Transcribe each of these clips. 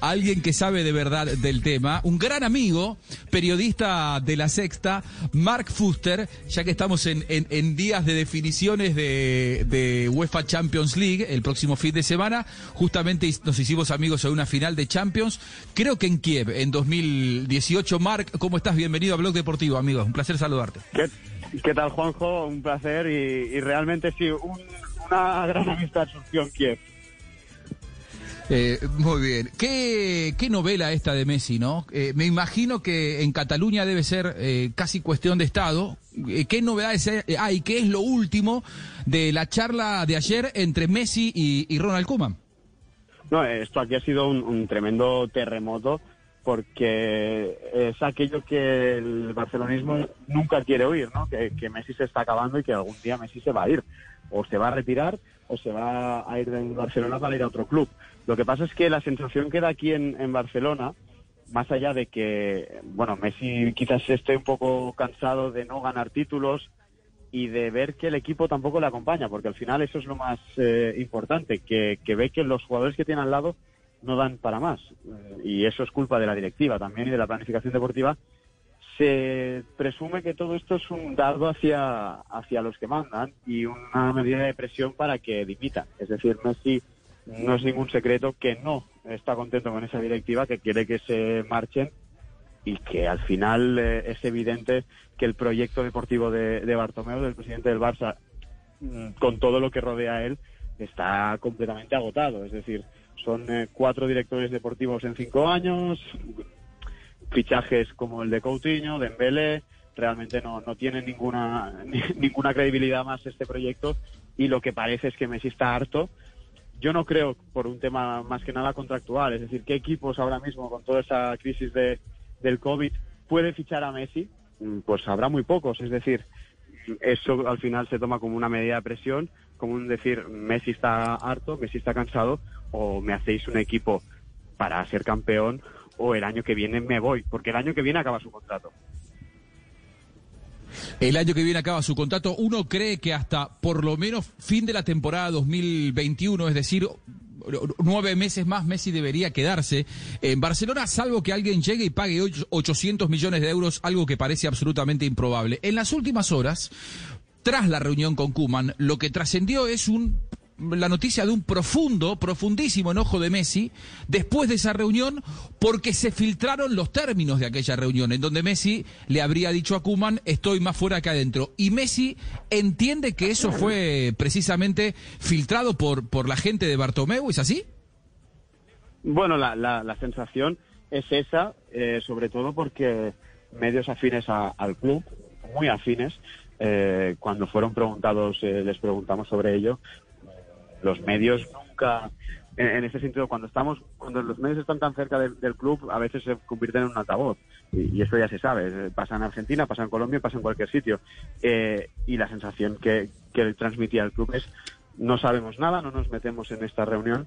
Alguien que sabe de verdad del tema, un gran amigo, periodista de la sexta, Mark Fuster, ya que estamos en, en, en días de definiciones de, UEFA Champions League el próximo fin de semana, justamente nos hicimos amigos en una final de Champions, creo que en Kiev, en 2018. Mark, ¿cómo estás? Bienvenido a Blog Deportivo, amigos, un placer saludarte. ¿Qué, tal, Juanjo? Un placer y, y realmente sí, un, una gran amistad surgió en Kiev. Eh, muy bien. ¿Qué, ¿Qué, novela esta de Messi, no? Eh, me imagino que en Cataluña debe ser eh, casi cuestión de Estado. Eh, ¿Qué novedades hay? ¿Qué es lo último de la charla de ayer entre Messi y, Ronald Koeman? No, esto aquí ha sido un, tremendo terremoto porque es aquello que el barcelonismo nunca quiere oír, ¿no? Que Messi se está acabando y que algún día Messi se va a ir. O se va a retirar o se va a ir de Barcelona para ir a otro club. Lo que pasa es que la sensación que da aquí en, Barcelona, más allá de que, bueno, Messi quizás esté un poco cansado de no ganar títulos y de ver que el equipo tampoco le acompaña, porque al final eso es lo más eh, importante, que, que, ve que los jugadores que tiene al lado no dan para más. Y eso es culpa de la directiva también y de la planificación deportiva. Se presume que todo esto es un dardo hacia, hacia los que mandan y una medida de presión para que dimitan. Es decir, Messi no es ningún secreto que no está contento con esa directiva, que quiere que se marchen y que al final eh, es evidente que el proyecto deportivo de, de Bartomeu, del presidente del Barça, mm, con todo lo que rodea a él, está completamente agotado. Es decir, son eh, cuatro directores deportivos en cinco años, fichajes como el de Coutinho, de Mbele, realmente no, no tiene ninguna, ninguna credibilidad más este proyecto y lo que parece es que Messi está harto yo no creo por un tema más que nada contractual, es decir, ¿qué equipos ahora mismo con toda esa crisis de, del COVID puede fichar a Messi? Pues habrá muy pocos, es decir, eso al final se toma como una medida de presión, como un decir, Messi está harto, Messi está cansado, o me hacéis un equipo para ser campeón, o el año que viene me voy, porque el año que viene acaba su contrato. El año que viene acaba su contrato. Uno cree que hasta por lo menos fin de la temporada 2021, es decir, nueve meses más Messi debería quedarse en Barcelona, salvo que alguien llegue y pague 800 millones de euros, algo que parece absolutamente improbable. En las últimas horas, tras la reunión con Kuman, lo que trascendió es un la noticia de un profundo, profundísimo enojo de Messi después de esa reunión porque se filtraron los términos de aquella reunión en donde Messi le habría dicho a Kuman estoy más fuera que adentro y Messi entiende que eso fue precisamente filtrado por, por la gente de Bartomeu, ¿es así? Bueno, la, la, la sensación es esa, eh, sobre todo porque medios afines a, al club, muy afines, eh, cuando fueron preguntados, eh, les preguntamos sobre ello, los medios nunca, en, en, ese sentido, cuando estamos, cuando los medios están tan cerca del, club, a veces se convierten en un altavoz. Y, y, eso ya se sabe. Pasa en Argentina, pasa en Colombia, pasa en cualquier sitio. Eh, y la sensación que, que transmitía el club es no sabemos nada, no nos metemos en esta reunión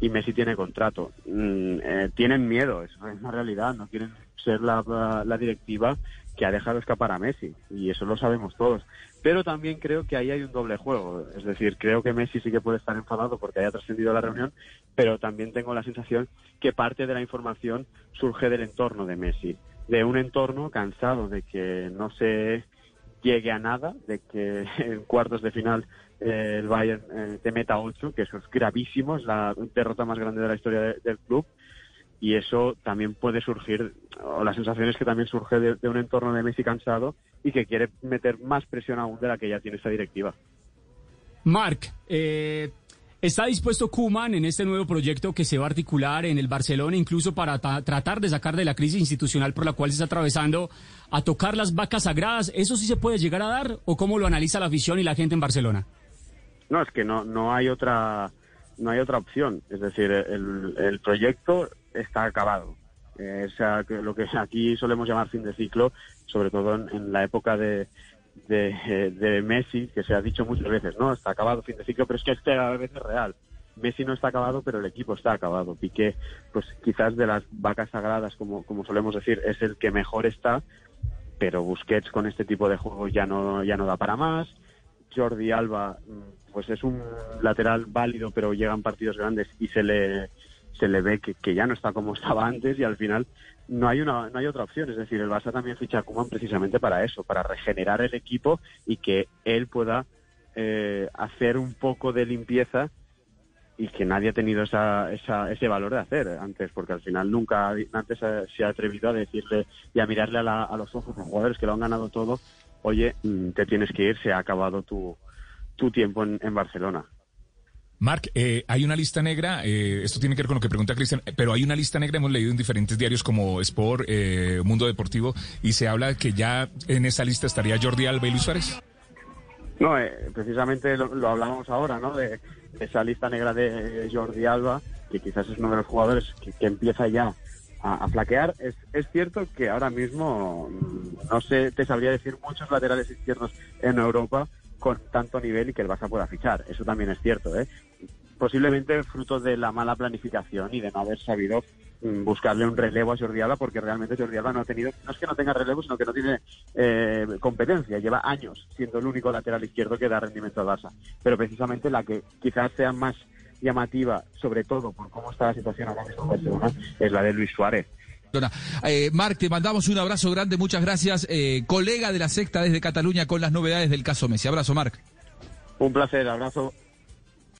y Messi tiene contrato. Mm, eh, tienen miedo, es una realidad, no quieren ser la, la, directiva que ha dejado escapar a Messi y eso lo sabemos todos. Pero también creo que ahí hay un doble juego, es decir, creo que Messi sí que puede estar enfadado porque haya trascendido la reunión, pero también tengo la sensación que parte de la información surge del entorno de Messi, de un entorno cansado de que no se llegue a nada, de que en cuartos de final eh, el Bayern eh, te meta 8, que eso es gravísimo, es la derrota más grande de la historia de, del club. Y eso también puede surgir, o la sensación es que también surge de, de, un entorno de Messi cansado y que quiere meter más presión aún de la que ya tiene esta directiva. Marc, eh, ¿está dispuesto Kuman en este nuevo proyecto que se va a articular en el Barcelona, incluso para tratar de sacar de la crisis institucional por la cual se está atravesando, a tocar las vacas sagradas? ¿Eso sí se puede llegar a dar o cómo lo analiza la afición y la gente en Barcelona? No, es que no, no hay otra no hay otra opción. Es decir, el, el proyecto está acabado. Eh, o sea, lo que aquí solemos llamar fin de ciclo, sobre todo en, la época de, de, de Messi, que se ha dicho muchas veces, ¿no? Está acabado fin de ciclo, pero es que este a veces es real. Messi no está acabado, pero el equipo está acabado. Piqué, pues quizás de las vacas sagradas, como, como solemos decir, es el que mejor está, pero Busquets con este tipo de juegos ya no, ya no da para más. Jordi Alba, mm, pues es un lateral válido, pero llegan partidos grandes y se le, se le ve que, que ya no está como estaba antes y al final no hay una no hay otra opción es decir el Barça también ficha a Koeman precisamente para eso para regenerar el equipo y que él pueda eh, hacer un poco de limpieza y que nadie ha tenido esa, esa, ese valor de hacer antes, porque al final nunca antes se, ha atrevido a decirle y a mirarle a, la- a los ojos a los jugadores que lo han ganado todo, oye, mm, te tienes que ir, se ha acabado tu, tu tiempo en Barcelona. Marc, eh, hay una lista negra, eh, esto tiene que ver con lo que pregunta Cristian, eh, pero hay una lista negra, hemos leído en diferentes diarios como Sport, eh, Mundo Deportivo, y se habla que ya en esa lista estaría Jordi Alba y Luis Suárez. No, eh, precisamente lo, lo hablábamos ahora, ¿no? De, esa lista negra de Jordi Alba, que quizás es uno de los jugadores que, empieza ya a, a flaquear. Es, es cierto que ahora mismo, mm, no sé, te sabría decir muchos laterales izquierdos en Europa con tanto nivel y que el Barça pueda fichar. Eso también es cierto, ¿eh? Posiblemente fruto de la mala planificación y de no haber sabido mm, buscarle un relevo a Jordi Alba, porque realmente Jordi Alba no ha tenido, no es que no tenga relevo, sino que no tiene eh, competencia. Lleva años siendo el único lateral izquierdo que da rendimiento al Barça. Pero precisamente la que quizás sea más llamativa, sobre todo por cómo está la situación ahora mismo en Barcelona, es la de Luis Suárez. Eh, Marc, te mandamos un abrazo grande, muchas gracias. Eh, colega de la secta desde Cataluña con las novedades del caso Messi. Abrazo, Marc. Un placer, abrazo.